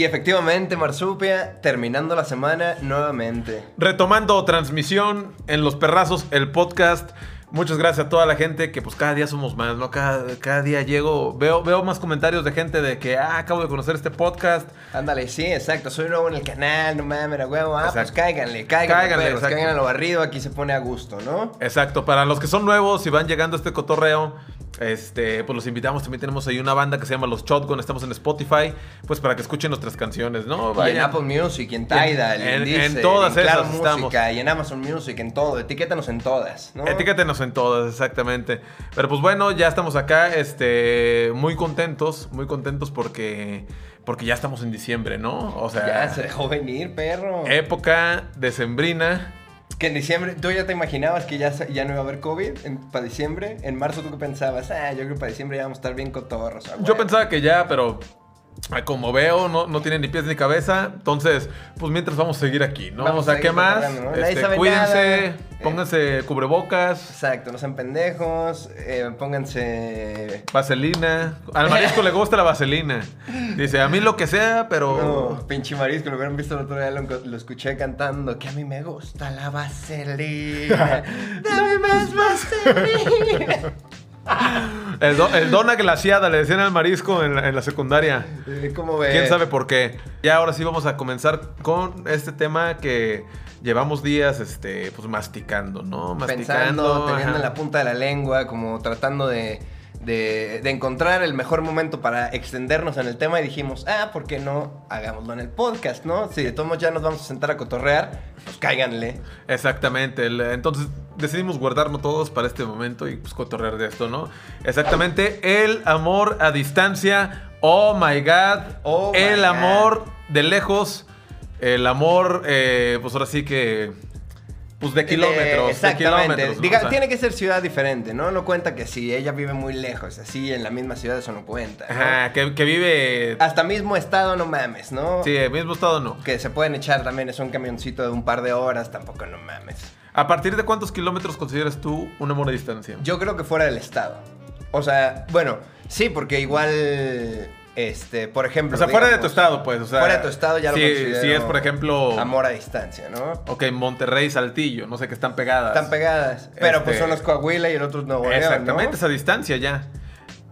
Y efectivamente, Marsupia, terminando la semana nuevamente. Retomando transmisión en Los Perrazos, el podcast. Muchas gracias a toda la gente que pues cada día somos más, ¿no? Cada, cada día llego, veo, veo más comentarios de gente de que, ah, acabo de conocer este podcast. Ándale, sí, exacto. Soy nuevo en el canal, no mames, la huevo. Ah, pues Exacto. cáiganle, cáiganle, Cáiganle, perros, a lo barrido, aquí se pone a gusto, ¿no? Exacto, para los que son nuevos y van llegando a este cotorreo, este, pues los invitamos. También tenemos ahí una banda que se llama Los Shotgun, estamos en Spotify, pues para que escuchen nuestras canciones, ¿no? Y en. Apple Music, y en Tidal, En- en, en todas en Claro esas Música, estamos. y en Amazon Music, en todo. Etiquétanos en todas, ¿no? Etiquétenos en todas, exactamente. Pero pues bueno, ya estamos acá, este, muy contentos, muy contentos porque, porque ya estamos en diciembre, ¿no? O sea, Ya se dejó venir, perro. época decembrina. Que en diciembre, ¿tú ya te imaginabas que ya, ya no iba a haber COVID para diciembre? En marzo, ¿tú qué pensabas? Ah, yo creo que para diciembre ya vamos a estar bien cotorros. ah, Yo bueno. pensaba que ya, pero como veo, no, no tiene ni pies ni cabeza. Entonces, pues mientras vamos a seguir aquí, ¿no? Vamos o sea, a ¿qué más? Este, cuídense, nada. pónganse cubrebocas, Exacto, no sean pendejos, eh, pónganse... vaselina. Al marisco le gusta la vaselina. Dice, a mí lo que sea, pero... No, pinche marisco, lo hubieran visto el otro día, lo, lo escuché cantando, que a mí me gusta la vaselina. Dame más vaselina. El, do- el dona glaciada, le decían al marisco en la, en la secundaria. ¿Cómo ves? ¿Quién sabe por qué? Ya ahora sí vamos a comenzar con este tema que llevamos días este, pues, masticando, ¿no? Pensando, teniendo en la punta de la lengua, como tratando de, de, de encontrar el mejor momento para extendernos en el tema y dijimos, ah, ¿por qué no hagámoslo en el podcast, no? Si de todos modos ya nos vamos a sentar a cotorrear, pues cáiganle. Exactamente. entonces decidimos guardarnos todos para este momento y pues cotorrear de esto, ¿no? Exactamente. El amor a distancia. Oh my God. Oh my el God. amor de lejos. El amor, eh, pues ahora sí que. Pues de kilómetros. Eh, de exactamente. kilómetros, ¿no? Diga, O sea, tiene que ser ciudad diferente, ¿no? No cuenta que si ella vive muy lejos, así en la misma ciudad, eso no cuenta. ¿no? Ajá, que, que vive. Hasta mismo estado, no mames, ¿no? Sí, el mismo estado no. Que se pueden echar también, es un camioncito de un par de horas, tampoco no mames. ¿A partir de cuántos kilómetros consideras tú un amor a distancia? Yo creo que fuera del estado. O sea, bueno, sí, porque igual, este, por ejemplo. O sea, fuera de tu estado, pues. O sea, fuera de tu estado ya lo si, considero Si es, por ejemplo. Amor a distancia, ¿no? Ok, Monterrey, Saltillo, no sé, que están pegadas. Están pegadas. Pero pues Este- son los Coahuila y el otro es Nuevo León, Exactamente, ¿no? esa distancia ya.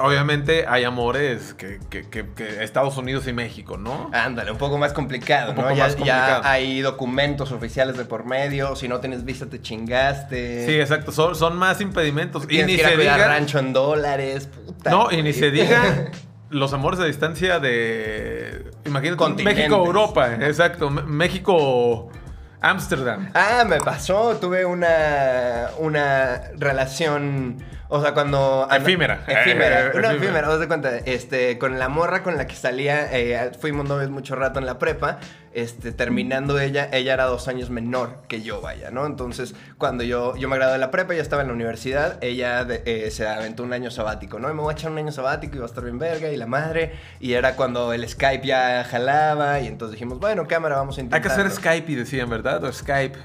Obviamente hay amores que, que- que- que Estados Unidos y México, ¿no? Ándale, un poco más complicado, Un ¿no? poco ya, más complicado. ya hay documentos oficiales de por medio. Si no tienes vista, te chingaste. Sí, exacto, son, son más impedimentos. Y ni que ir a se diga. rancho en dólares. Puta, No, y ni se diga los amores a distancia de. Imagínate. México-Europa, exacto. M- México-Ámsterdam. Ah, me pasó. Tuve una, una relación. O sea, cuando. Efímera. Efímera. Eh, Una efímera. efímera, de cuenta. Este, con la morra con la que salía, eh, fuimos novios mucho rato en la prepa. Este, terminando ella, ella era dos años menor que yo, vaya, ¿no? Entonces, cuando yo, yo me gradué de la prepa, ya estaba en la universidad, ella de- eh, se aventó un año sabático, ¿no? Y me voy a echar un año sabático y va a estar bien verga y la madre. Y era cuando el Skype ya jalaba y entonces dijimos, bueno, cámara, vamos a Hay intentar. que hacer Skype y decían, ¿verdad? O Skype.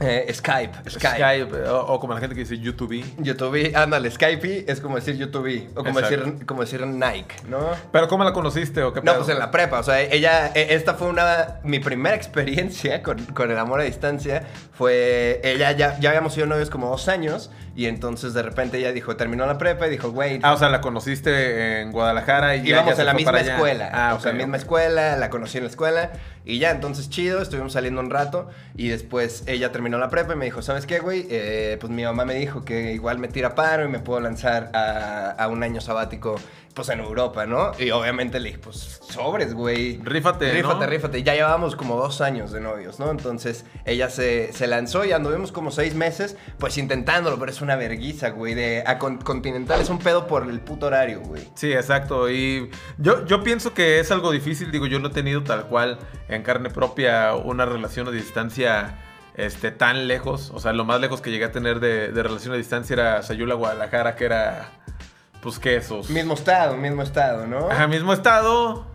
Eh, Skype, Skype. Skype. O, o como la gente que dice YouTube. YouTube, ándale, Skype es como decir YouTube o como Exacto. decir, como decir Nike, ¿no? ¿Pero cómo la conociste o qué No, pedo? pues en la prepa, o sea, ella, e- esta fue una, mi primera experiencia con, con el amor a distancia, fue, ella ya, ya habíamos sido novios como dos años, y entonces de repente ella dijo, terminó la prepa y dijo, güey, Ah, o sea, la conociste en Guadalajara y íbamos en la misma escuela, Ah, o sea, misma escuela, la conocí en la escuela, y ya, entonces chido, estuvimos saliendo un rato, y después ella terminó la prepa y me dijo, ¿sabes qué, güey? Eh, pues mi mamá me dijo que igual me tira paro y me puedo lanzar a, a un año sabático, pues en Europa, ¿no? Y obviamente le dije, pues sobres, güey. Rífate, Rífate, ¿no? rífate. Ya llevábamos como dos años de novios, ¿no? Entonces ella se, se lanzó y anduvimos como seis meses, pues intentándolo, pero es una verguiza, güey. De a con- Continental es un pedo por el puto horario, güey. Sí, exacto. Y yo, yo pienso que es algo difícil. Digo, yo no he tenido tal cual en carne propia una relación a distancia este, tan lejos. O sea, lo más lejos que llegué a tener de, de relación a distancia era Sayula, Guadalajara, que era, pues, ¿qué esos? Mismo estado, mismo estado, ¿no? Ajá, mismo estado,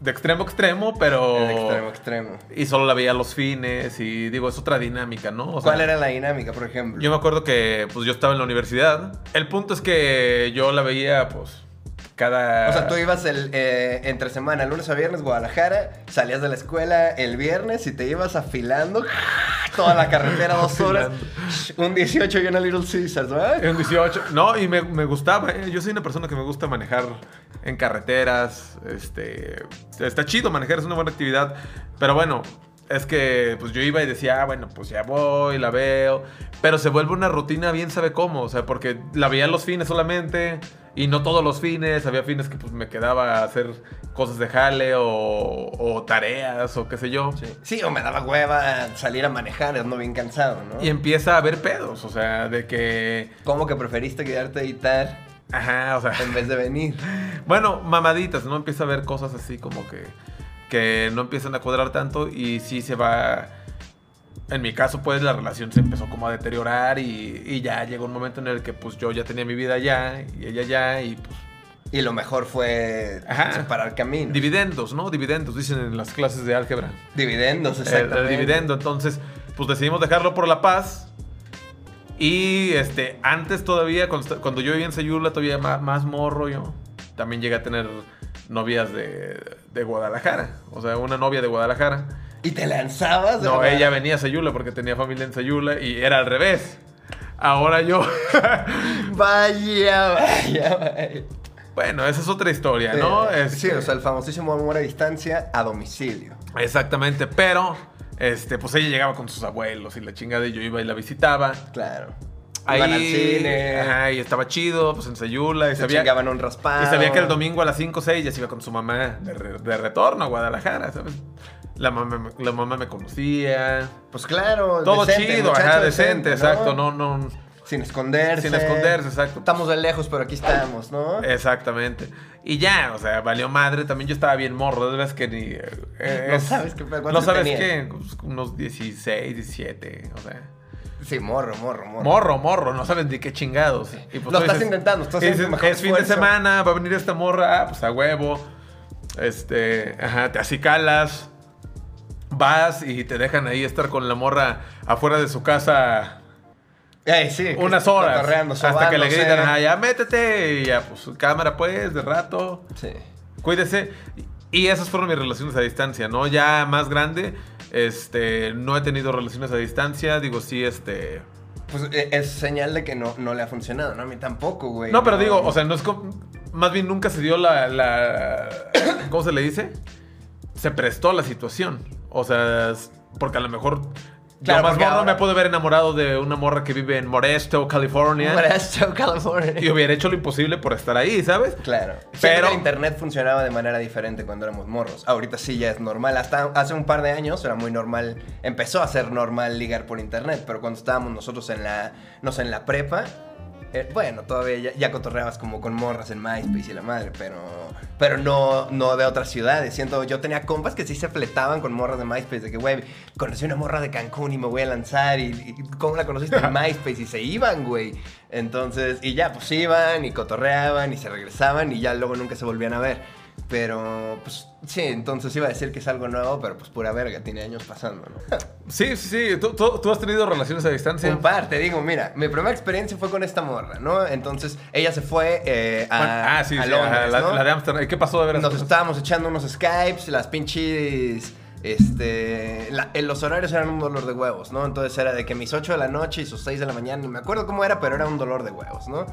de extremo a extremo, pero... De extremo, a extremo. Y solo la veía a los fines y digo, es otra dinámica, ¿no? O sea, ¿Cuál era la dinámica, por ejemplo? Yo me acuerdo que pues yo estaba en la universidad. El punto es que yo la veía pues cada... O sea, tú ibas el, eh, entre semana, lunes a viernes, Guadalajara, salías de la escuela el viernes y te ibas afilando toda la carretera dos horas. Un 18 y una Little Caesars, ¿verdad? Un 18. No, y me, me gustaba. ¿eh? Yo soy una persona que me gusta manejar en carreteras. Este, está chido manejar, es una buena actividad. Pero bueno, es que pues yo iba y decía, ah, bueno, pues ya voy, la veo. Pero se vuelve una rutina bien sabe cómo. O sea, porque la veía los fines solamente. Y no todos los fines. Había fines que pues me quedaba a hacer cosas de jale o, o tareas o qué sé yo. Sí. sí, o me daba hueva salir a manejar, ando bien cansado, ¿no? Y empieza a haber pedos. O sea, de que... ¿Cómo que preferiste quedarte a editar? Ajá, o sea... En vez de venir. Bueno, mamaditas, ¿no? Empieza a ver cosas así como que que no empiezan a cuadrar tanto y sí se va... En mi caso, pues la relación se empezó como a deteriorar y, y ya llegó un momento en el que pues yo ya tenía mi vida allá y ella ya y pues... Y lo mejor fue Ajá. separar caminos. Dividendos, ¿no? Dividendos, dicen en las clases de álgebra. Dividendos, exactamente. el dividendo. Entonces, pues decidimos dejarlo por la paz. Y este, antes todavía, cuando yo vivía en Sayula, todavía más, más morro yo. También llegué a tener novias de, de Guadalajara. O sea, una novia de Guadalajara. ¿Y te lanzabas? No, ¿verdad? ella venía a Sayula porque tenía familia en Sayula y era al revés. Ahora yo. Vaya, vaya, vaya. bueno, esa es otra historia, ¿no? Eh, Este, Sí, o sea, el famosísimo amor a distancia a domicilio. Exactamente, pero. Este, pues ella llegaba con sus abuelos y la chingada y yo iba y la visitaba. Claro. Ahí, Iban al cine. Ajá, y estaba chido, pues en Sayula. Y Se sabía, chingaban un raspado. y sabía que el domingo a las 5 o 6 ya se iba con su mamá de, re- de retorno a Guadalajara, ¿sabes? La mamá, me- la mamá me conocía. Pues claro. Todo decente, chido, ajá, decente, ¿no? exacto. No, no. Sin esconderse. Sin esconderse, exacto. Estamos de lejos, pero aquí estamos, ¿no? Exactamente. Y ya, o sea, valió madre. También yo estaba bien morro, de veras que ni. eh, No es- sabes qué- ¿cuántos No sabes tenía? qué, pues, unos 16, 17, o sea. Sí, morro, morro, morro. Morro, morro, no sabes ni qué chingados. Y pues Lo estás intentando, estás haciendo dices, mejor Es fin de esfuerzo". semana, va a venir esta morra, ah, pues a huevo. Este, ajá, te acicalas. Vas y te dejan ahí estar con la morra afuera de su casa Ey, sí. unas horas. Hasta que le gritan, ah, ya métete. Y ya, pues cámara pues, de rato. Sí. Cuídese. Y esas fueron mis relaciones a distancia, ¿no? Ya más grande, este, no he tenido relaciones a distancia. Digo, sí, este. Pues eh, es señal de que no, no le ha funcionado, ¿no? A mí tampoco, güey. No, pero digo, o sea, no es como. Más bien nunca se dio la, la. ¿Cómo se le dice? Se prestó la situación. O sea, porque a lo mejor. Claro, yo más morro ahora- me puedo haber enamorado de una morra que vive en Modesto, California. Modesto, California. Y hubiera hecho lo imposible por estar ahí, ¿sabes? Claro. Pero- Pero el internet funcionaba de manera diferente cuando éramos morros. Ahorita sí ya es normal. Hasta hace un par de años era muy normal. Empezó a ser normal ligar por internet. Pero cuando estábamos nosotros en la, no sé, en la prepa, eh, bueno, todavía ya, ya cotorreabas como con morras en MySpace y la madre, pero, pero no, no de otras ciudades. Siento, yo tenía compas que sí se fletaban con morras de MySpace, de que, güey, conocí una morra de Cancún y me voy a lanzar. Y, y ¿cómo la conociste en MySpace? Y se iban, güey. Entonces, y ya, pues iban y cotorreaban y se regresaban y ya luego nunca se volvían a ver. Pero, pues sí, entonces iba a decir que es algo nuevo, pero pues pura verga, tiene años pasando, ¿no? Sí, sí, sí. ¿Tú, tú, tú has tenido relaciones a distancia? Un par, te digo, mira, mi primera experiencia fue con esta morra, ¿no? Entonces ella se fue eh, a, Bueno, ah, sí, a sí. Londres, ajá, ¿no? la de Amsterdam. ¿Y qué pasó de veras? Nos estábamos echando unos Skypes, las pinches. Este. la- en los horarios eran un dolor de huevos, ¿no? Entonces era de que mis 8 de la noche y sus 6 de la mañana, ni me acuerdo cómo era, pero era un dolor de huevos, ¿no?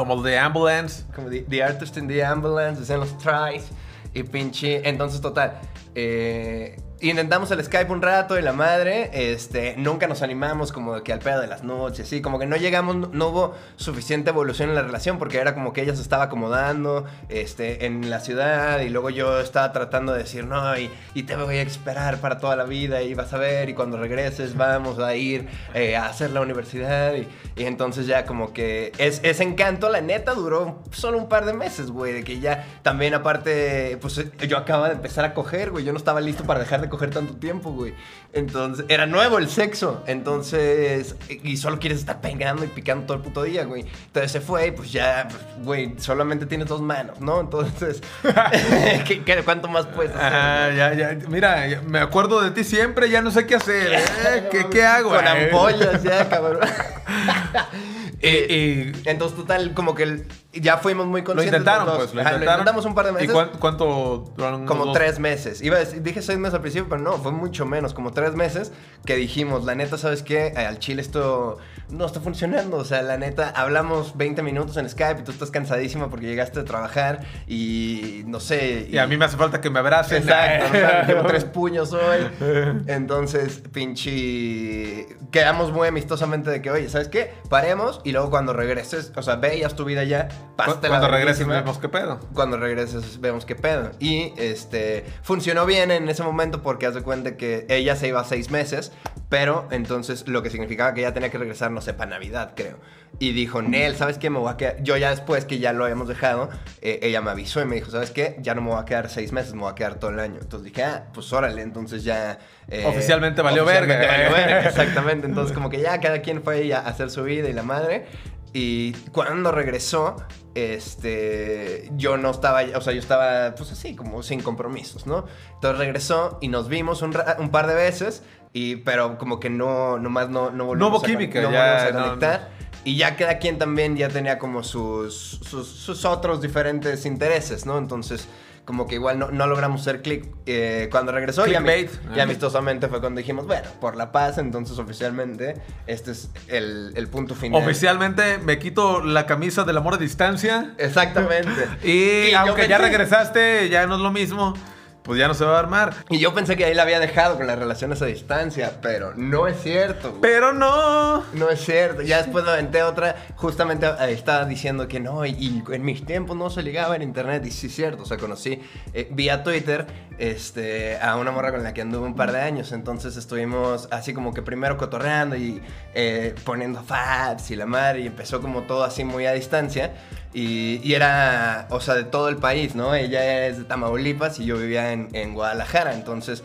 Como de Ambulance. Como the, the Artist in the Ambulance, decían los tries. Y pinche. Entonces, total. eh, intentamos el Skype un rato y la madre. Este. Nunca nos animamos como de que al pedo de las noches, así. Como que no llegamos. no- hubo suficiente evolución en la relación. Porque era como que ella se estaba acomodando. Este. En la ciudad. Y luego yo estaba tratando de decir, no, y, te voy a esperar para toda la vida. Y vas a ver. Y cuando regreses, vamos a ir eh, a hacer la universidad. Y, entonces ya como que es, ese encanto, la neta, duró solo un par de meses, güey. De que ya también aparte, pues yo acababa de empezar a coger, güey. Yo no estaba listo para dejar de coger tanto tiempo, güey. Entonces, era nuevo el sexo. Entonces, y solo quieres estar pegando y picando todo el puto día, güey. Entonces se fue y pues ya, güey, solamente tienes dos manos, ¿no? Entonces, ¿qué, qué, cuánto más puedes hacer? Güey? ya, ya. Mira, ya- me acuerdo de ti siempre, ya no sé qué hacer. ¿eh? ¿Qué, qué hago? Con eh? ampollas ya, cabrón. Y, y Entonces, total, como que ya fuimos muy lo conscientes. intentaron, los dos. pues. Lo Ajá, intentaron. intentamos un par de ¿Y meses. cuán- cuánto duraron? Como dos? tres meses. Iba a decir- dije seis meses al principio, pero no, fue mucho menos, como tres meses que dijimos, la neta, ¿sabes qué? Eh, Al chile esto no está funcionando. O sea, la neta, hablamos 20 minutos en Skype y tú estás cansadísima porque llegaste a trabajar y no sé. Y a mí me hace falta que me abracen. Exacto, o sea, llevo tres puños hoy. Entonces, pinche. Quedamos muy amistosamente de que, oye, ¿sabes qué? Paremos y luego cuando regreses, o sea, ve y haz tu vida ya. Pásatela Cuando regreses verguísima. vemos qué pedo. Cuando regreses vemos qué pedo. Y este funcionó bien en ese momento porque haz de cuenta que ella se iba seis meses, pero entonces lo que significaba que ella tenía que regresar, no sé, para Navidad, creo. Y dijo, Nel, ¿sabes qué? Me voy a quedar. Yo ya después que ya lo habíamos dejado, eh, ella me avisó y me dijo, ¿sabes qué? Ya no me voy a quedar seis meses, me voy a quedar todo el año. Entonces dije, ah, pues órale, entonces ya. eh, Oficialmente valió oficialmente verga. valió verga, exactamente. Entonces, como que ya cada quien fue a hacer su vida y la madre. Y cuando regresó, este, yo no estaba, o sea, yo estaba, pues así, como sin compromisos, ¿no? Entonces regresó y nos vimos un par de veces, y, pero como que no, nomás no, no volvimos hubo a química, no ya, volvimos a no, conectar. Y ya cada quien también ya tenía como sus, sus, sus otros diferentes intereses, ¿no? Entonces, como que igual no, no logramos hacer clic. Eh, cuando regresó, y, ami- Clickbait. y amistosamente fue cuando dijimos, bueno, por la paz, entonces oficialmente este es el, el punto final. Oficialmente me quito la camisa del amor a distancia. Exactamente. Y, aunque ya regresaste, ya no es lo mismo. Pues ya no se va a armar. Y yo pensé que ahí la había dejado con las relaciones a distancia, pero no es cierto. güey. Pero no. No es cierto. Ya después me aventé otra. Justamente eh, estaba diciendo que no, y, y en mis tiempos no se ligaba en internet. Y sí es cierto. O sea, conocí eh, vía Twitter este, a una morra con la que anduve un par de años. Entonces estuvimos así como que primero cotorreando y eh, poniendo faps y la madre. Y empezó como todo así muy a distancia. Y, era, o sea, de todo el país, ¿no? Ella es de Tamaulipas y yo vivía en, Guadalajara. Entonces.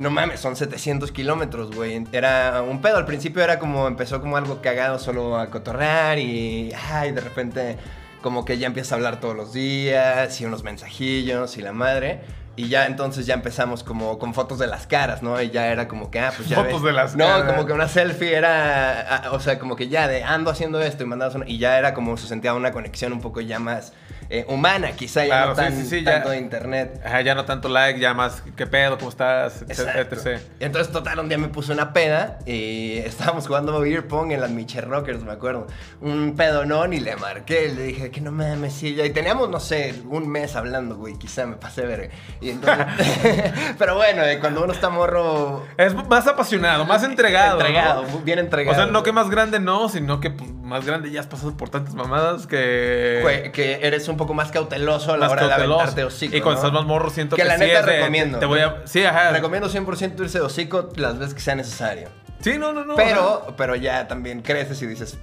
No mames, son 700 kilómetros, güey. Era un pedo. Al principio era como, empezó como algo cagado solo a cotorrear y, ay, de repente como que ya empieza a hablar todos los días y unos mensajillos y la madre. Y ya entonces ya empezamos como con fotos de las caras, ¿no? Y ya era como que, ah, pues ya Fotos ves. de las no, caras. como que una selfie era, ah, o sea, como que ya de ando haciendo esto y mandabas una, y ya era como se sentía una conexión un poco ya más eh, humana, quizá ya Claro, no tan, sí, sí, ya. tanto de internet. Ajá, ya no tanto like, ya más qué pedo, cómo estás, etc. Entonces, total, un día me puse una peda y estábamos jugando beer pong en las Miche Rockers, me acuerdo. Un pedonón y le marqué, le dije que no mames, sí, ya. Y teníamos, no sé, un mes hablando, güey, quizá me pasé verga. Y entonces, pero bueno, eh, cuando uno está morro... Es más apasionado, más entregado. Entregado, ¿no? bien O entregado. sea, no que más grande no, sino que pues, más grande ya has pasado por tantas mamadas que. Que eres un poco más cauteloso a la más hora de cauteloso. aventarte hocico, Y cuando ¿no? estás más morro, siento Que que, la sí neta es de- recomiendo. Te voy a. Sí, ajá. Recomiendo 100% irse de hocico las veces que sea necesario. Sí, no, no, no. Pero, pero ya también creces y dices,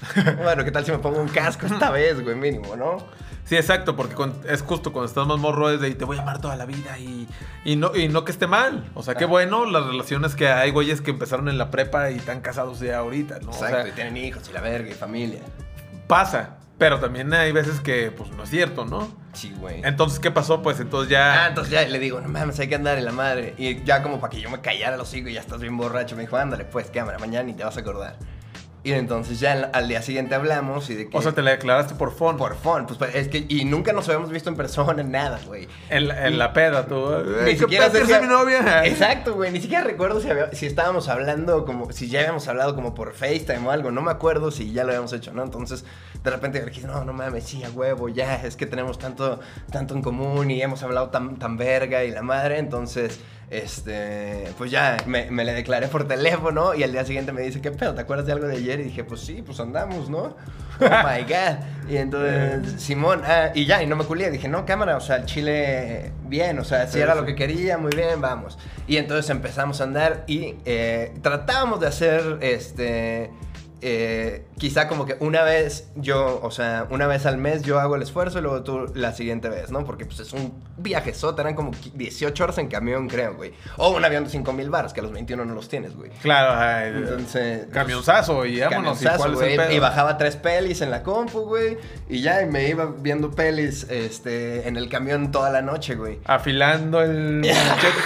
bueno, ¿qué tal si me pongo un casco esta vez, güey, mínimo, ¿no? Sí, exacto, porque con- es justo cuando estás más morro es de te voy a amar toda la vida y, y, no, y no que esté mal. O sea, qué Ah. bueno las relaciones que hay güeyes que empezaron en la prepa y están casados ya ahorita, ¿no? O Exacto, sea, y tienen hijos y la verga y familia. pasa. Pero también hay veces que, pues, no es cierto, ¿no? Sí, güey. Entonces, ¿qué pasó? Pues entonces Ah, ya... entonces ya le digo, no mames, hay que andar en la madre. Y ya como para que yo me callara los hijos y ya estás bien borracho, me dijo, ándale, pues cámara, mañana ni te vas a acordar. Y entonces ya al, al día siguiente hablamos y de que... O sea, te la declaraste por phone. Por phone, pues pues, es que... Y nunca nos habíamos visto en persona, nada, güey. En, la- en la peda, tú. Ni "Ay, ¿Qué siquiera es mi novia? Exacto, güey. Ni siquiera recuerdo si, había- si estábamos hablando como. Si ya habíamos hablado como por FaceTime o algo. No me acuerdo si ya lo habíamos hecho, ¿no? Entonces, de repente dije, no, no mames, sí, a huevo, ya. Es que tenemos tanto, tanto en común y hemos hablado tan, tan verga y la madre. Entonces, este. Pues ya, me, me le declaré por teléfono y al día siguiente me dice, ¿qué pedo? ¿Te acuerdas de algo de ayer? Y dije, pues sí, pues andamos, ¿no? Oh my god. Y entonces, Simón, ah, y ya, y no me culé. Dije, no, cámara, o sea, el chile, bien, o sea, si Sí, era sí. lo que quería, muy bien, vamos. Y entonces empezamos a andar y eh, tratábamos de hacer, este, eh, quizá como que una vez yo, o sea, una vez al mes yo hago el esfuerzo y luego tú la siguiente vez, ¿no? Porque pues es un viajezote, eran como 18 horas en camión, creo, güey. O un avión de 5 mil baros, que a los 21 no los tienes, güey. Claro, Entonces... camionzazo y vámonos. ¿Y Camionzazo, es el güey, pedo? Y bajaba tres pelis en la compu, güey. Y ya y me iba viendo pelis este, en el camión toda la noche, güey. Afilando el machete.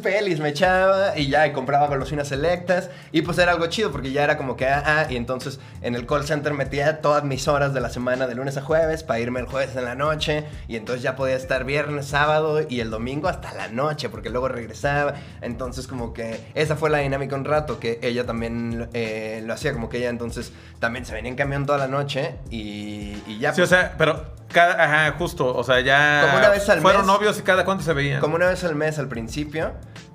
Tres pelis me echaba y ya, y compraba golosinas selectas. Y pues era algo chido porque ya era como que, ah, ah, y entonces en el call center metía todas mis horas de la semana de lunes a jueves para irme el jueves en la noche. Y entonces ya podía estar viernes, sábado y el domingo hasta la noche porque luego regresaba. Entonces como que esa fue la dinámica un rato que ella también eh, lo hacía, como que ella entonces también se venía en camión toda la noche y, y ya. Sí, o pues, sea, pero cada, ajá, justo, o sea, ya Como una vez al fueron mes. novios y cada cuánto se veían. Como una vez al mes al principio.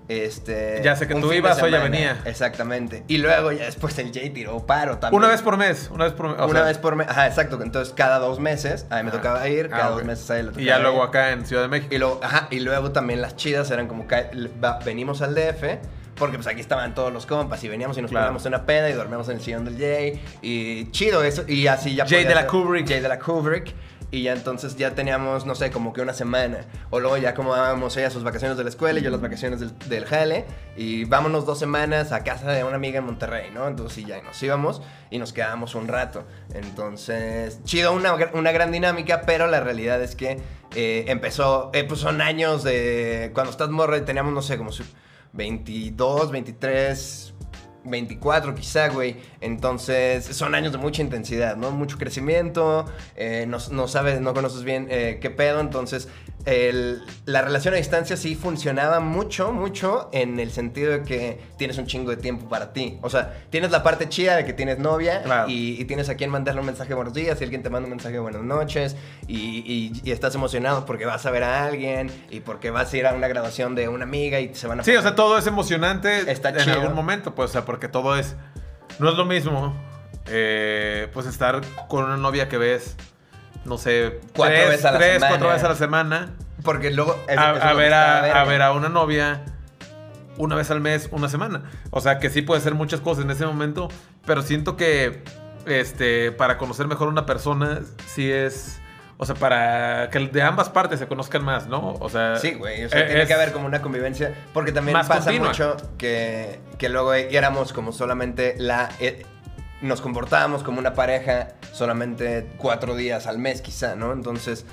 Este, Ya sé que tú ibas o ella semana, venía. Exactamente. Y luego ya después el Jay tiró paro también. Una vez por mes, una vez por mes. una sea, vez por mes. Ajá, exacto. Entonces cada dos meses a mí me Ajá. tocaba ir, Ah, cada dos meses a él le tocaba Y ya luego acá en Ciudad de México. Y luego, ajá, y luego también las chidas eran como que venimos al DF. Porque pues aquí estaban todos los compas y veníamos y nos Claro. poníamos una peda y dormíamos en el sillón del Jay. Y chido eso. Y así ya Jay de la ser- Kubrick. Jay de la Kubrick. Y ya entonces ya teníamos, no sé, como que una semana. O luego ya como dábamos ella sus vacaciones de la escuela y yo las vacaciones del, del jale. Y vámonos dos semanas a casa de una amiga en Monterrey, ¿no? Entonces sí, ya nos íbamos y nos quedábamos un rato. Entonces, chido, una, una gran dinámica, pero la realidad es que eh, empezó, eh, pues son años de, cuando estás morro y teníamos, no sé, como su- 22, 23, 24 quizá, güey. Entonces, son años de mucha intensidad, ¿no? Mucho crecimiento, eh, no, no sabes, no conoces bien eh, qué pedo, entonces el- la relación a distancia sí funcionaba mucho, mucho en el sentido de que tienes un chingo de tiempo para ti. O sea, tienes la parte chida de que tienes novia Claro. y, y tienes a quien mandarle un mensaje de buenos días y alguien te manda un mensaje de buenas noches y, y- y estás emocionado porque vas a ver a alguien y porque vas a ir a una graduación de una amiga y se van a... Sí, o sea, todo es emocionante Está en chido. algún momento, pues, o sea, porque todo es. No es lo mismo, eh, pues, estar con una novia que ves, no sé, Cuatro tres, veces a la tres, semana. cuatro veces a la semana, Porque luego... a, ver a, verga. a ver a una novia una vez al mes, una semana. O sea, que sí puede ser muchas cosas en ese momento, pero siento que, este, para conocer mejor a una persona, sí es. O sea, para que de ambas partes se conozcan más, ¿no? O sea. Sí, güey. O sea, eh, tiene que haber como una convivencia. Porque también pasa continua. mucho que, que luego éramos como solamente la. Nos comportábamos como una pareja solamente cuatro días al mes, quizá, ¿no? Entonces.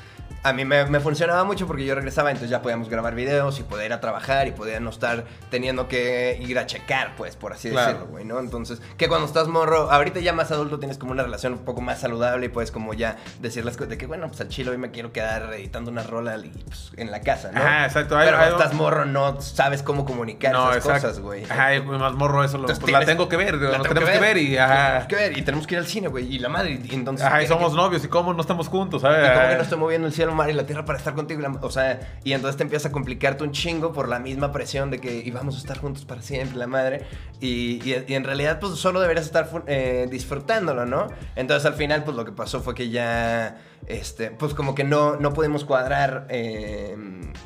A mí me, me funcionaba mucho porque yo regresaba, entonces ya podíamos grabar videos y poder ir a trabajar y poder no estar teniendo que ir a checar, pues, por así Claro. decirlo, güey, ¿no? Entonces, que cuando estás morro, ahorita ya más adulto tienes como una relación un poco más saludable y puedes como ya decir las cosas de que, bueno, pues al chile hoy me quiero quedar editando una rola y, pues, en la casa, ¿no? Ajá, exacto. Pero cuando estás morro no sabes cómo comunicar esas exacto. cosas, güey. Ajá, más morro eso. Lo, Entonces pues la tengo que ver, la tengo tenemos que ver, y ajá. Tenemos que ver y tenemos que ir al cine, güey. Y la madre, y entonces... Ajá, y somos que- novios, y cómo no estamos juntos, ¿sabes? y como que no estoy moviendo el cielo, el mar y la tierra para estar contigo. o sea, y entonces te empieza a complicarte un chingo por la misma presión de que íbamos a estar juntos para siempre, la madre. Y, y- en realidad, pues solo deberías estar eh, disfrutándolo, ¿no? Entonces al final, pues lo que pasó fue que ya, este, pues como que no, no pudimos cuadrar eh,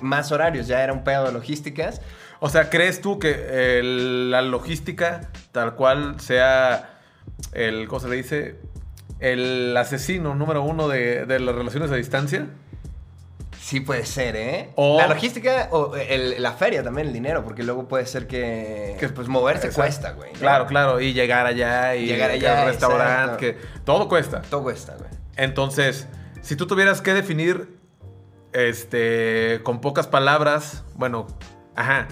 más horarios. Ya era un pedo de logísticas. O sea, ¿crees tú que la logística tal cual sea el, ¿cómo se le dice? El asesino número uno de, de las relaciones a distancia? Sí puede ser, ¿eh? O- La logística o el- la feria también, el dinero, porque luego puede ser que, Que- pues moverse Exacto. cuesta, güey. ¿no? Claro, claro, y llegar allá y Llegar allá, al restaurante, que todo cuesta. Todo cuesta, güey. Entonces, si tú tuvieras que definir, este, con pocas palabras, bueno, ajá,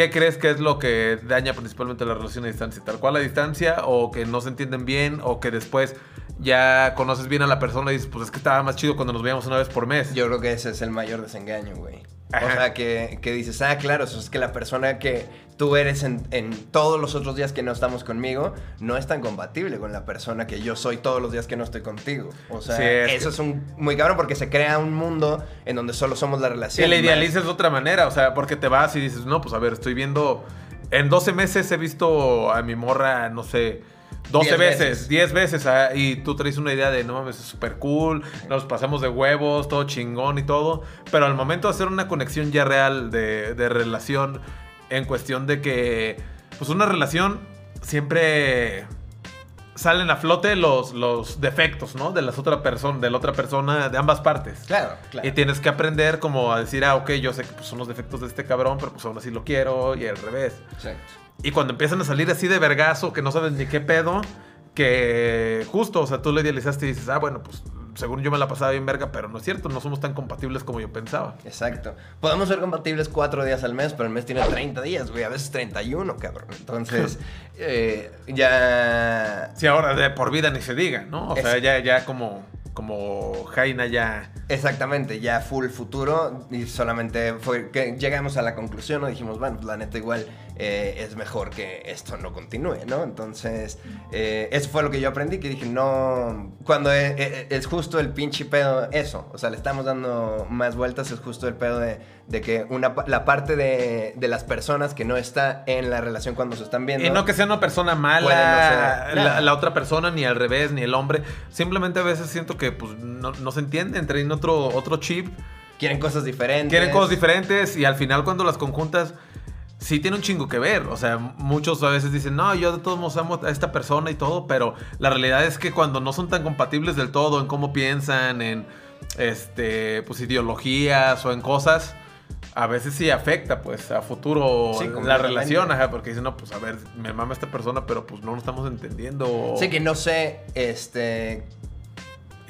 ¿qué crees que es lo que daña principalmente la relación a distancia? ¿Tal cual a distancia o que no se entienden bien o que después ya conoces bien a la persona y dices, pues es que estaba más chido cuando nos veíamos una vez por mes? Yo creo que ese es el mayor desengaño, güey. O sea, que, que dices, ah, claro, eso es que la persona que tú eres en, en todos los otros días que no estamos conmigo no es tan compatible con la persona que yo soy todos los días que no estoy contigo. O sea, Sí, es eso es un muy cabrón porque se crea un mundo en donde solo somos la relación. le más- idealizas de otra manera, o sea, porque te vas y dices, no, pues a ver, estoy viendo. En 12 meses he visto a mi morra, no sé, 12 Diez veces, veces. 10 veces, ah, y tú traes una idea de, no mames, es súper cool, nos pasamos de huevos, todo chingón y todo, pero al momento de hacer una conexión ya real de, de relación, en cuestión de que, pues una relación siempre salen a flote los, los defectos, ¿no? De las otra persona, de la otra persona, de ambas partes. Claro, claro. Y tienes que aprender como a decir, ah, ok, yo sé que pues, son los defectos de este cabrón, pero pues aún así lo quiero y al revés. Exacto. Y cuando empiezan a salir así de vergazo, que no sabes ni qué pedo, que justo, o sea, tú lo idealizaste y dices, ah, bueno, pues según yo me la pasaba bien verga, pero no es cierto, no somos tan compatibles como yo pensaba. Exacto. Podemos ser compatibles cuatro días al mes, pero el mes tiene 30 días, güey. A veces 31, cabrón. Entonces, eh, ya... Sí, ahora de por vida ni se diga, ¿no? O sea, ya, ya como, como Jaina ya... Exactamente, ya full futuro y solamente fue que llegamos a la conclusión, ¿no? Dijimos, bueno, pues la neta igual eh, es mejor que esto no continúe, ¿no? Entonces, eh, eso fue lo que yo aprendí, que dije, no, cuando e- e- es, justo el pinche pedo eso, o sea, le estamos dando más vueltas, es justo el pedo de, de que una, la parte de, de las personas que no está en la relación cuando se están viendo. Y no que sea una persona mala, no ser la, la otra persona, ni al revés, ni el hombre. Simplemente a veces siento que pues, no, no se entienden, traen otro, otro chip, Quieren cosas diferentes. quieren cosas diferentes y al final cuando las conjuntas, sí tiene un chingo que ver. O sea, muchos a veces dicen, no, yo de todos modos amo a esta persona y todo, pero la realidad es que cuando no son tan compatibles del todo en cómo piensan, en este, pues ideologías o en cosas, a veces sí afecta, pues, a futuro Sí, la relación, ajá, porque dicen, no, pues, a ver, me mama esta persona, pero pues no nos estamos entendiendo. Sí, que no sé, este,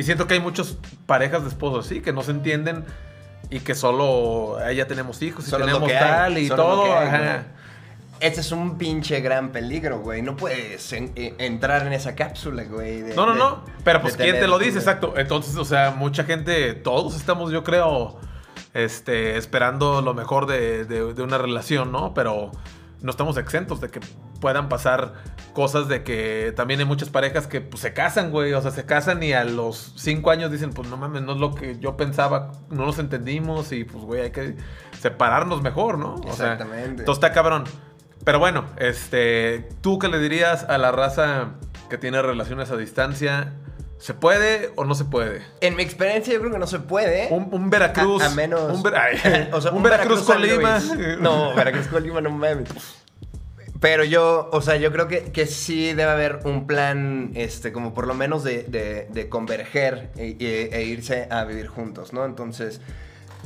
Y siento que hay muchas parejas de esposos, sí, que no se entienden y que solo, "Ay, ya tenemos hijos y Solo lo tenemos hay, tal y solo es lo todo, que hay, ajá. Ese es un pinche gran peligro, güey. No puedes en- eh, entrar en esa cápsula, güey. de- No, no, de- no. Pero pues, ¿quién te lo dice? Exacto. Entonces, o sea, mucha gente, todos estamos, yo creo, este, esperando lo mejor de- de una relación, ¿no? Pero no estamos exentos de que puedan pasar cosas de que también hay muchas parejas que pues, se casan, güey. O sea, se casan y a los cinco años dicen, pues no mames, no es lo que yo pensaba, no nos entendimos y pues, güey, hay que separarnos mejor, ¿no? O sea, Exactamente. entonces está cabrón. Pero bueno, este, ¿tú qué le dirías a la raza que tiene relaciones a distancia? ¿Se puede o no se puede? En mi experiencia, yo creo que no se puede. Un, un Veracruz. A, a menos. Un, Ver- ay, o sea, un Veracruz, con Lima. No, Veracruz con Lima, no mames. Pero yo, o sea, yo creo que, que sí debe haber un plan, este, como por lo menos de, de- de converger e, e- e irse a vivir juntos, ¿no? Entonces,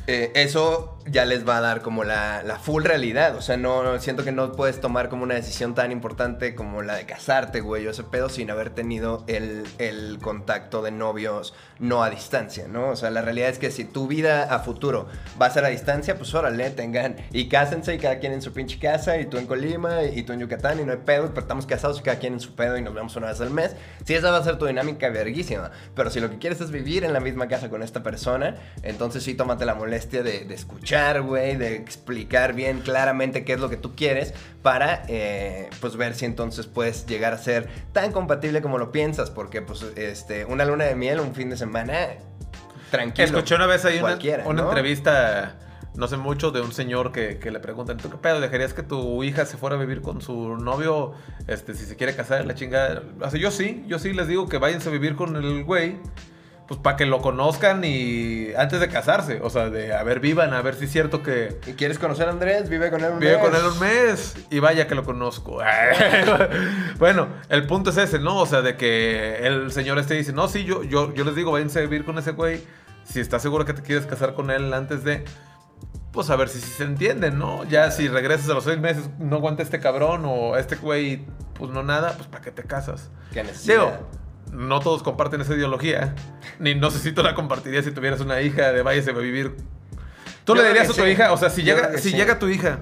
eh, eso ya les va a dar como la, la full realidad. O sea, no siento que no puedes tomar como una decisión tan importante como la de casarte, güey, o ese pedo sin haber tenido el, el contacto de novios no a distancia, ¿no? O sea, la realidad es que si tu vida a futuro va a ser a distancia, pues órale, tengan y cásense y cada quien en su pinche casa y tú en Colima y tú en Yucatán y no hay pedo, pero estamos casados y cada quien en su pedo y nos vemos una vez al mes. Sí, esa va a ser tu dinámica verguísima, pero si lo que quieres es vivir en la misma casa con esta persona, entonces sí tómate la molestia de, de escuchar, güey, de explicar bien claramente qué es lo que tú quieres para, eh, pues, ver si entonces puedes llegar a ser tan compatible como lo piensas, porque, pues, este, una luna de miel, un fin de semana, tranquilo. Escuché una vez ahí una, una ¿no? entrevista, no sé mucho, de un señor que, que le preguntan, ¿tú qué pedo? ¿Dejarías que tu hija se fuera a vivir con su novio este, si se quiere casar? La chingada. O sea, yo sí, yo sí les digo que váyanse a vivir con el güey. Pues para que lo conozcan y antes de casarse, o sea, de a ver, vivan, a ver si es cierto que, ¿Y quieres conocer a Andrés? Vive con él un Vive mes. con él un mes y vaya que lo conozco. bueno, el punto es ese, ¿no? O sea, de que el señor este dice, no, sí, yo, yo, yo les digo, váyanse a vivir con ese güey. Si estás seguro que te quieres casar con él antes de... Pues a ver si, si se entienden, ¿no? Ya si regresas a los seis meses, no aguanta este cabrón o este güey, pues no nada, pues ¿para qué te casas? Qué necesidad. Digo, no todos comparten esa ideología. Ni no sé si tú la compartirías si tuvieras una hija de váyase a vivir. ¿Tú Yo le dirías a tu sí. hija? O sea, si, Yo llega, si sí. llega tu hija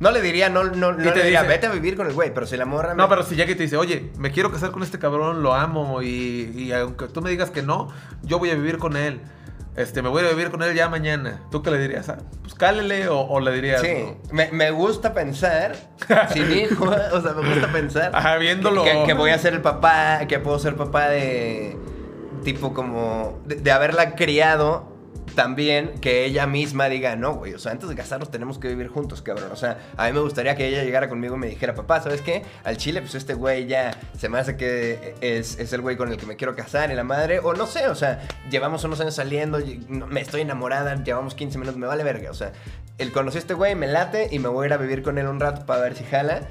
No le diría, no, no, no te le diría, dice- vete a vivir con el güey, pero si la morra... No, me- pero si llega y te dice, oye, me quiero casar con este cabrón, lo amo y, y aunque tú me digas que no, yo voy a vivir con él. Este, me voy a vivir con él ya mañana. ¿Tú qué le dirías? Ah, pues cálele o, o le dirías. Sí, no? me, me gusta pensar, sin hijo, o sea, me gusta pensar Ajá, viéndolo. que, que voy a ser el papá, que puedo ser papá de, tipo como, de, de haberla criado también, que ella misma diga, no, güey, o sea, antes de casarnos tenemos que vivir juntos, cabrón, o sea, a mí me gustaría que ella llegara conmigo y me dijera, papá, ¿sabes qué? Al chile, pues este güey ya se me hace que es, es el güey con el que me quiero casar y la madre, o no sé, o sea, llevamos unos años saliendo, me estoy enamorada, llevamos 15 minutos, me vale verga, o sea, el conocí a este güey, me late y me voy a ir a vivir con él un rato para ver si jala,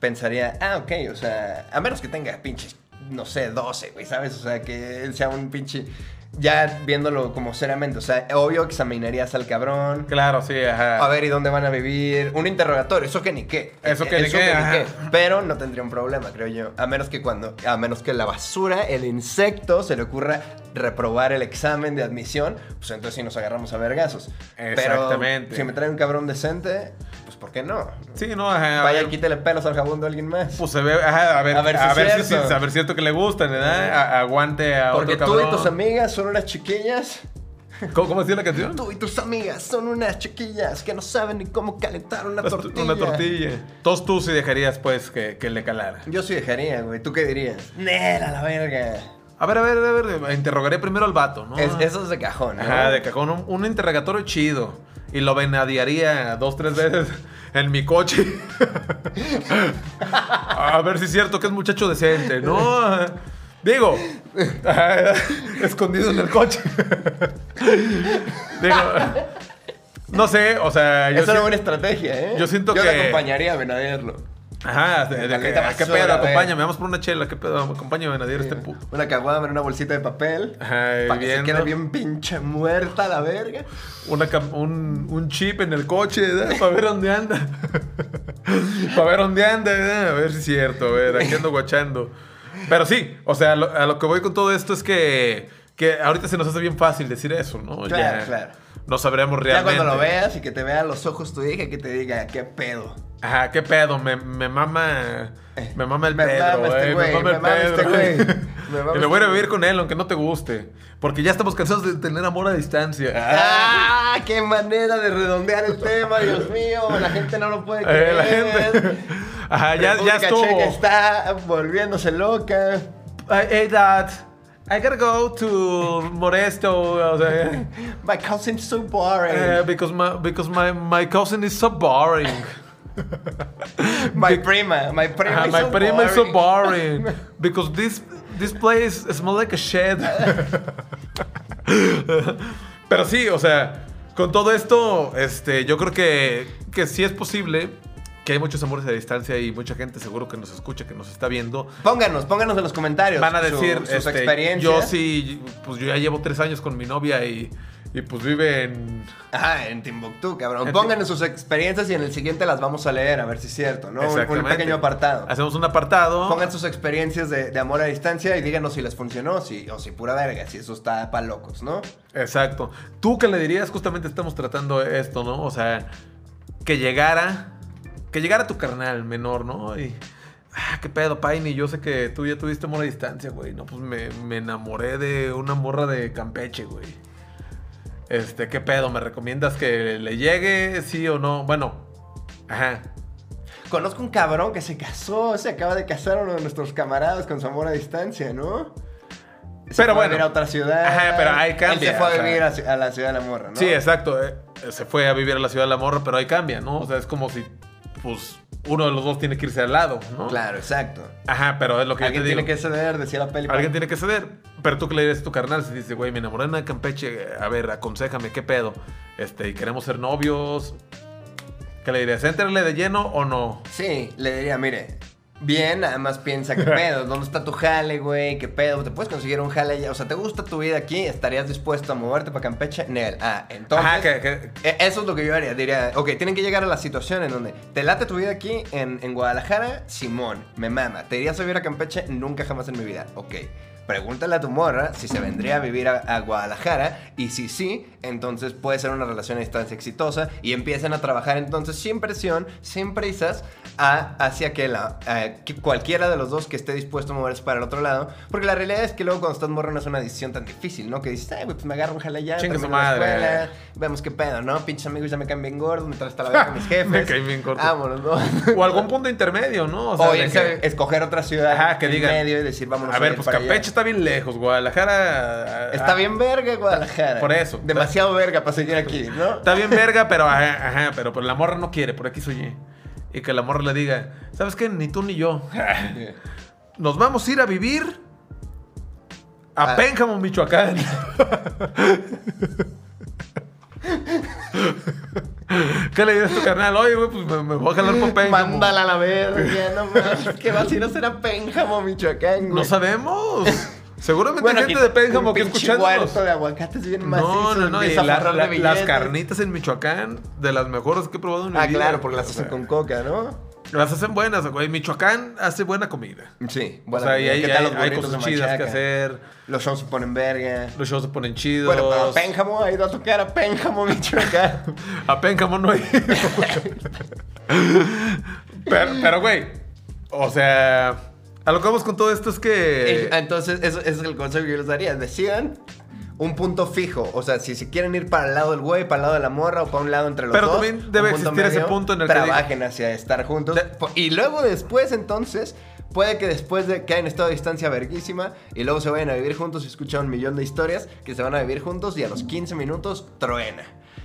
pensaría, ah, ok, o sea, a menos que tenga pinches, no sé, 12, güey, ¿sabes? O sea, que él sea un pinche ya viéndolo como seriamente, o sea, obvio examinarías al cabrón. Claro, sí, ajá. A ver, ¿y dónde van a vivir? Un interrogatorio, eso que ni qué. Eso que ni qué, ajá. Pero no tendría un problema, creo yo. A menos que cuando, a menos que la basura, el insecto, se le ocurra reprobar el examen de admisión, pues entonces sí nos agarramos a vergazos. Exactamente. Pero si me trae un cabrón decente, ¿por qué no? Sí, no, ajá. Vaya, quítele pelos al jabón de alguien más. Pues se ve, ajá, a ver, a ver si, a ver si, a ver cierto que le gustan, ¿verdad? aguante a Porque otro tú y tus amigas son unas chiquillas. ¿Cómo, ¿Cómo decía la canción? Tú y tus amigas son unas chiquillas que no saben ni cómo calentar una tortilla. Una tortilla. Todos tú sí dejarías, pues, que, que le calara. Yo sí dejaría, güey. ¿Tú qué dirías? Nera, la verga. A ver, a ver, a ver, interrogaré primero al vato, ¿no? eso es de cajón, ¿no? Ajá, de cajón. Un, un interrogatorio chido. Y lo venadiaría dos, tres veces en mi coche. a ver si es cierto que es muchacho decente, ¿no? Digo, escondido en el coche. Digo, no sé, o sea. Yo es una buena estrategia, ¿eh? Yo siento que. Yo acompañaría a venadearlo. Ajá, de, de, ¿qué pedo? Acompáñame, vamos por una chela, ¿qué pedo? Acompáñame a Nadir este puto. Una caguama en una bolsita de papel. Ajá, para que se quede bien pinche muerta la verga. Una, un, un chip en el coche, Para ver dónde anda. para ver dónde anda, A ver si es cierto, a ver, aquí ando guachando. Pero sí, o sea, a lo que voy con todo esto es que, que ahorita se nos hace bien fácil decir eso, ¿no? Claro, claro. No sabremos realmente. Ya cuando lo veas y que te vean los ojos tu hija, que te diga, ¿qué pedo? Ajá, ¿qué pedo? Me, me mama. Me mama el Pedro, este güey. me mama el Pedro. Este y me voy a vivir con él, aunque no te guste. Porque ya estamos cansados de tener amor a distancia. ¡Ah! ¡Qué manera de redondear el tema, Dios mío! La gente no lo puede creer. Eh, la gente. Ajá, ya, ya estuvo. Checa está volviéndose loca. Hey, Dad. I gotta go to Modesto. my cousin is so boring. Uh, because my because my my cousin is so boring. my prima, my prima, uh, is my so prima boring. is so boring because this this place smells like a shed. Pero sí, o sea, con todo esto, este, yo creo que, que sí es posible que hay muchos amores a distancia y mucha gente seguro que nos escucha, que nos está viendo. Pónganos, pónganos en los comentarios. Van a decir sus este, experiencias. Yo sí, pues yo ya llevo tres años con mi novia y, y pues vive en... Ajá, en Timbuktu, cabrón. Pónganos sus experiencias y en el siguiente las vamos a leer, a ver si es cierto, ¿no? Un, pequeño apartado. Hacemos un apartado. Pongan sus experiencias de, de, amor a distancia y díganos si les funcionó si, o si pura verga, si eso está para locos, ¿no? Exacto. ¿Tú qué le dirías? Justamente estamos tratando esto, ¿no? O sea, que llegara que llegara tu carnal menor, ¿no? Y, ah, qué pedo, Paini, yo sé que tú ya tuviste amor a distancia, güey. No, pues me, me enamoré de una morra de Campeche, güey. Este, ¿qué pedo? ¿Me recomiendas que le llegue, sí o no? Bueno, ajá. Conozco un cabrón que se casó, se acaba de casar uno de nuestros camaradas con su amor a distancia, ¿no? Se pero fue bueno. A vivir a otra ciudad. Ajá, pero ahí cambia. Él se fue a o sea, vivir a, a la ciudad de la morra, ¿no? Sí, exacto. eh, se fue a vivir a la ciudad de la morra, pero ahí cambia, ¿no? O sea, es como si, pues, uno de los dos tiene que irse al lado, ¿no? Claro, exacto. Ajá, pero es lo que yo Alguien te digo. tiene que ceder, decía la peli. Alguien tiene que ceder. Pero tú que le dices a tu carnal, si dices, güey, me enamoré de una Campeche, a ver, aconsejame, ¿qué pedo? Este, y queremos ser novios. ¿Qué le dirías? ¿Entrarle de lleno o no? Sí, le diría, mire, bien, nada más piensa qué pedo, ¿dónde está tu jale, güey? ¿Qué pedo? ¿Te puedes conseguir un jale allá? O sea, ¿te gusta tu vida aquí? ¿Estarías dispuesto a moverte para Campeche? Nel. Ah, entonces... Ajá, que, que- e- Eso es lo que yo haría. Diría, ok, tienen que llegar a la situación en donde te late tu vida aquí en, en Guadalajara, Simón, me mama. ¿Te irías a vivir a Campeche? Nunca jamás en mi vida. Ok. Pregúntale a tu morra si se vendría a vivir a, a Guadalajara y si sí, entonces puede ser una relación a distancia exitosa y empiecen a trabajar entonces sin presión, sin prisas, a- hacia que, la, a que cualquiera de los dos que esté dispuesto a moverse para el otro lado. Porque la realidad es que luego cuando estás morro no es una decisión tan difícil, ¿no? Que dices, ay, pues me agarro un jale ya, Chingue su la madre. escuela, vemos qué pedo, ¿no? Pinches amigos ya me caen bien gordos, me traes hasta la verga con mis jefes. Me caen bien gordos. Vámonos, ¿no? O algún punto intermedio, ¿no? O, irse- que- escoger otra ciudad Ajá, que en digan, medio y decir, vámonos a ver, pues para allá". Campeche está bien lejos, Guadalajara. Está ah, bien verga Guadalajara. Por eso. Demasiado verga para seguir aquí, ¿no? Está bien verga, pero ajá, ajá, pero, pero la morra no quiere, por aquí soy Y. Que la morra le diga, ¿sabes qué? Ni tú ni yo. Nos vamos a ir a vivir a Ah. Pénjamo, Michoacán. ¿Qué le dices a tu carnal? Oye, güey, pues me, me voy a jalar por Pénjamo. Mándala a la verga, no mames. ¿Qué vas a ir a hacer a Pénjamo, Michoacán, güey? No sabemos. Seguramente hay gente de Pénjamo que huerto de aguacates bien macizo. No, no, no. Y la- las carnitas en Michoacán, de las mejores que he probado en mi Ah, vida. claro, porque las hacen con coca, ¿no? Las hacen buenas, güey. Michoacán hace buena comida. Sí. o sea, y hay, ¿qué tal hay- los hay cosas chidas que hacer. Los shows se ponen verga. Los shows se ponen chidos. Bueno, para Pénjamo ha ido a tocar a Pénjamo, Michoacán. A Pénjamo no hay. pero, pero, güey. O sea. A lo que vamos con todo esto es que. Eh, Entonces, eso, ese es el consejo que yo les daría. Decidan un punto fijo. O sea, si se quieren ir para el lado del güey, para el lado de la morra o para un lado entre los Pero dos. también debe existir ese punto en el que Trabajen hacia estar juntos. De- Y luego después, entonces, puede que después de que hayan estado a distancia verguísima y luego se vayan a vivir juntos y escuchan un millón de historias que se van a vivir juntos y a los 15 minutos truena.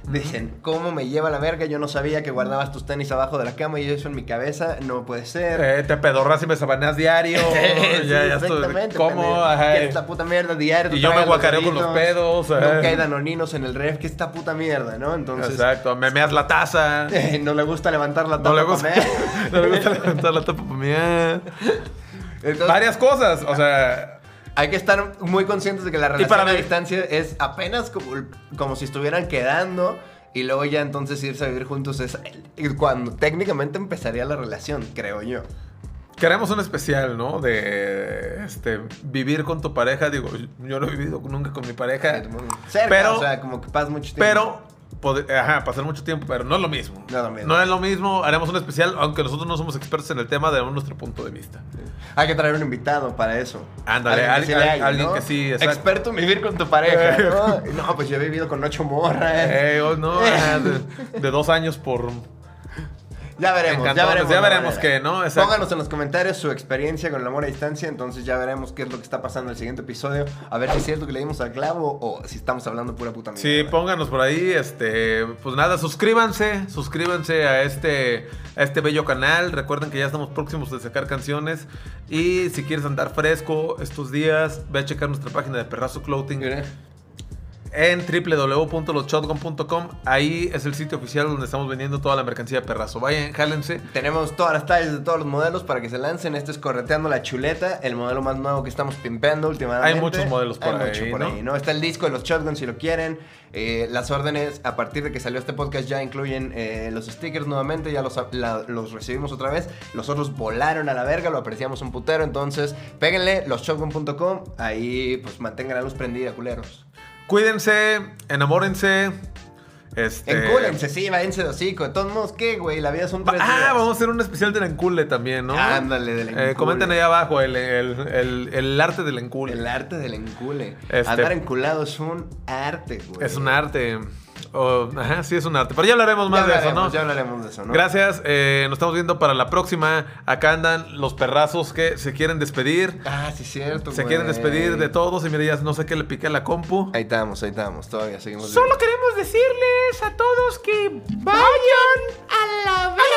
Dicen, ¿cómo me lleva la verga? Yo no sabía que guardabas tus tenis abajo de la cama y eso en mi cabeza no puede ser. Eh, te pedorras y me sabaneas diario. Sí, ya, ya estoy. exactamente. ¿Cómo? pendejo. Ajá. ¿Qué es esta puta mierda diario? Y yo me guacareo con los pedos, ajá. Nunca hay danoninos en el ref. ¿Qué es esta puta mierda, no? Entonces... Exacto. Me meas la taza. no le gusta levantar la tapa No le gusta, no le gusta levantar la tapa para mear. Entonces, Varias cosas. O sea, hay que estar muy conscientes de que la relación para a distancia es apenas como, como si estuvieran quedando y luego ya entonces irse a vivir juntos es cuando técnicamente empezaría la relación, creo yo. queremos un especial, ¿no? De este vivir con tu pareja. Digo, yo no he vivido nunca con mi pareja. Cerca, Pero- o sea, como que pasas mucho tiempo. Pero, ajá, pasar mucho tiempo, pero no es lo mismo. No es lo mismo. No es lo mismo. Haremos un especial, aunque nosotros no somos expertos en el tema, daremos nuestro punto de vista. Hay que traer un invitado para eso. Ándale, Alguien que alguien- sí le haga, alguien ¿no? que sí, exacto. Experto en vivir con tu pareja. ¿no? No, pues yo he vivido con ocho morras. Eh, oh, no, de, de dos años por. Ya veremos, ya veremos. ya veremos qué, ¿no? Exacto. Pónganos en los comentarios su experiencia con el amor a distancia, entonces ya veremos qué es lo que está pasando en el siguiente episodio. A ver si es cierto que le dimos al clavo o si estamos hablando pura puta mierda. Sí, pónganos por ahí, este, pues nada, suscríbanse, suscríbanse a este, a este bello canal. Recuerden que ya estamos próximos de sacar canciones y si quieres andar fresco estos días, ve a checar nuestra página de Perrazo Clothing Mira. En www.loshotgun.com. Ahí es el sitio oficial donde estamos vendiendo toda la mercancía de Perrazo. Vayan, jálense. Tenemos todas las tallas de todos los modelos para que se lancen. Este es Correteando la Chuleta, el modelo más nuevo que estamos pimpeando últimamente. Hay muchos modelos por Hay ahí, mucho por ¿no? ahí, ¿no? Está el disco de los Shotguns si lo quieren. Eh, las órdenes, a partir de que salió este podcast, ya incluyen eh, los stickers nuevamente. Ya los, la- los recibimos otra vez. Los otros volaron a la verga, lo apreciamos un putero. Entonces, péguenle losshotgun.com. Ahí, pues mantengan la luz prendida, culeros. Cuídense, enamórense. Este, Encúlense, sí, váyanse de hocico. De todos modos, ¿qué, güey? La vida son tres Ah, días. vamos a hacer un especial del encule también, ¿no? Ándale, del Eh, encule. comenten ahí abajo el, el- el- el arte del encule. El arte del encule. Este- Andar enculado es un arte, güey. Es un arte. O- ajá, sí es un arte. Pero ya hablaremos Ya más de eso, ¿no? Ya hablaremos de eso, ¿no? Gracias. eh, nos estamos viendo para la próxima. Acá andan los perrazos que se quieren despedir. Ah, sí, cierto. Se quieren despedir de todos. Y mira, ya no sé qué le piqué a la compu. Ahí estamos, ahí estamos. Todavía seguimos. Solo queremos decirles a todos que vayan a la verga.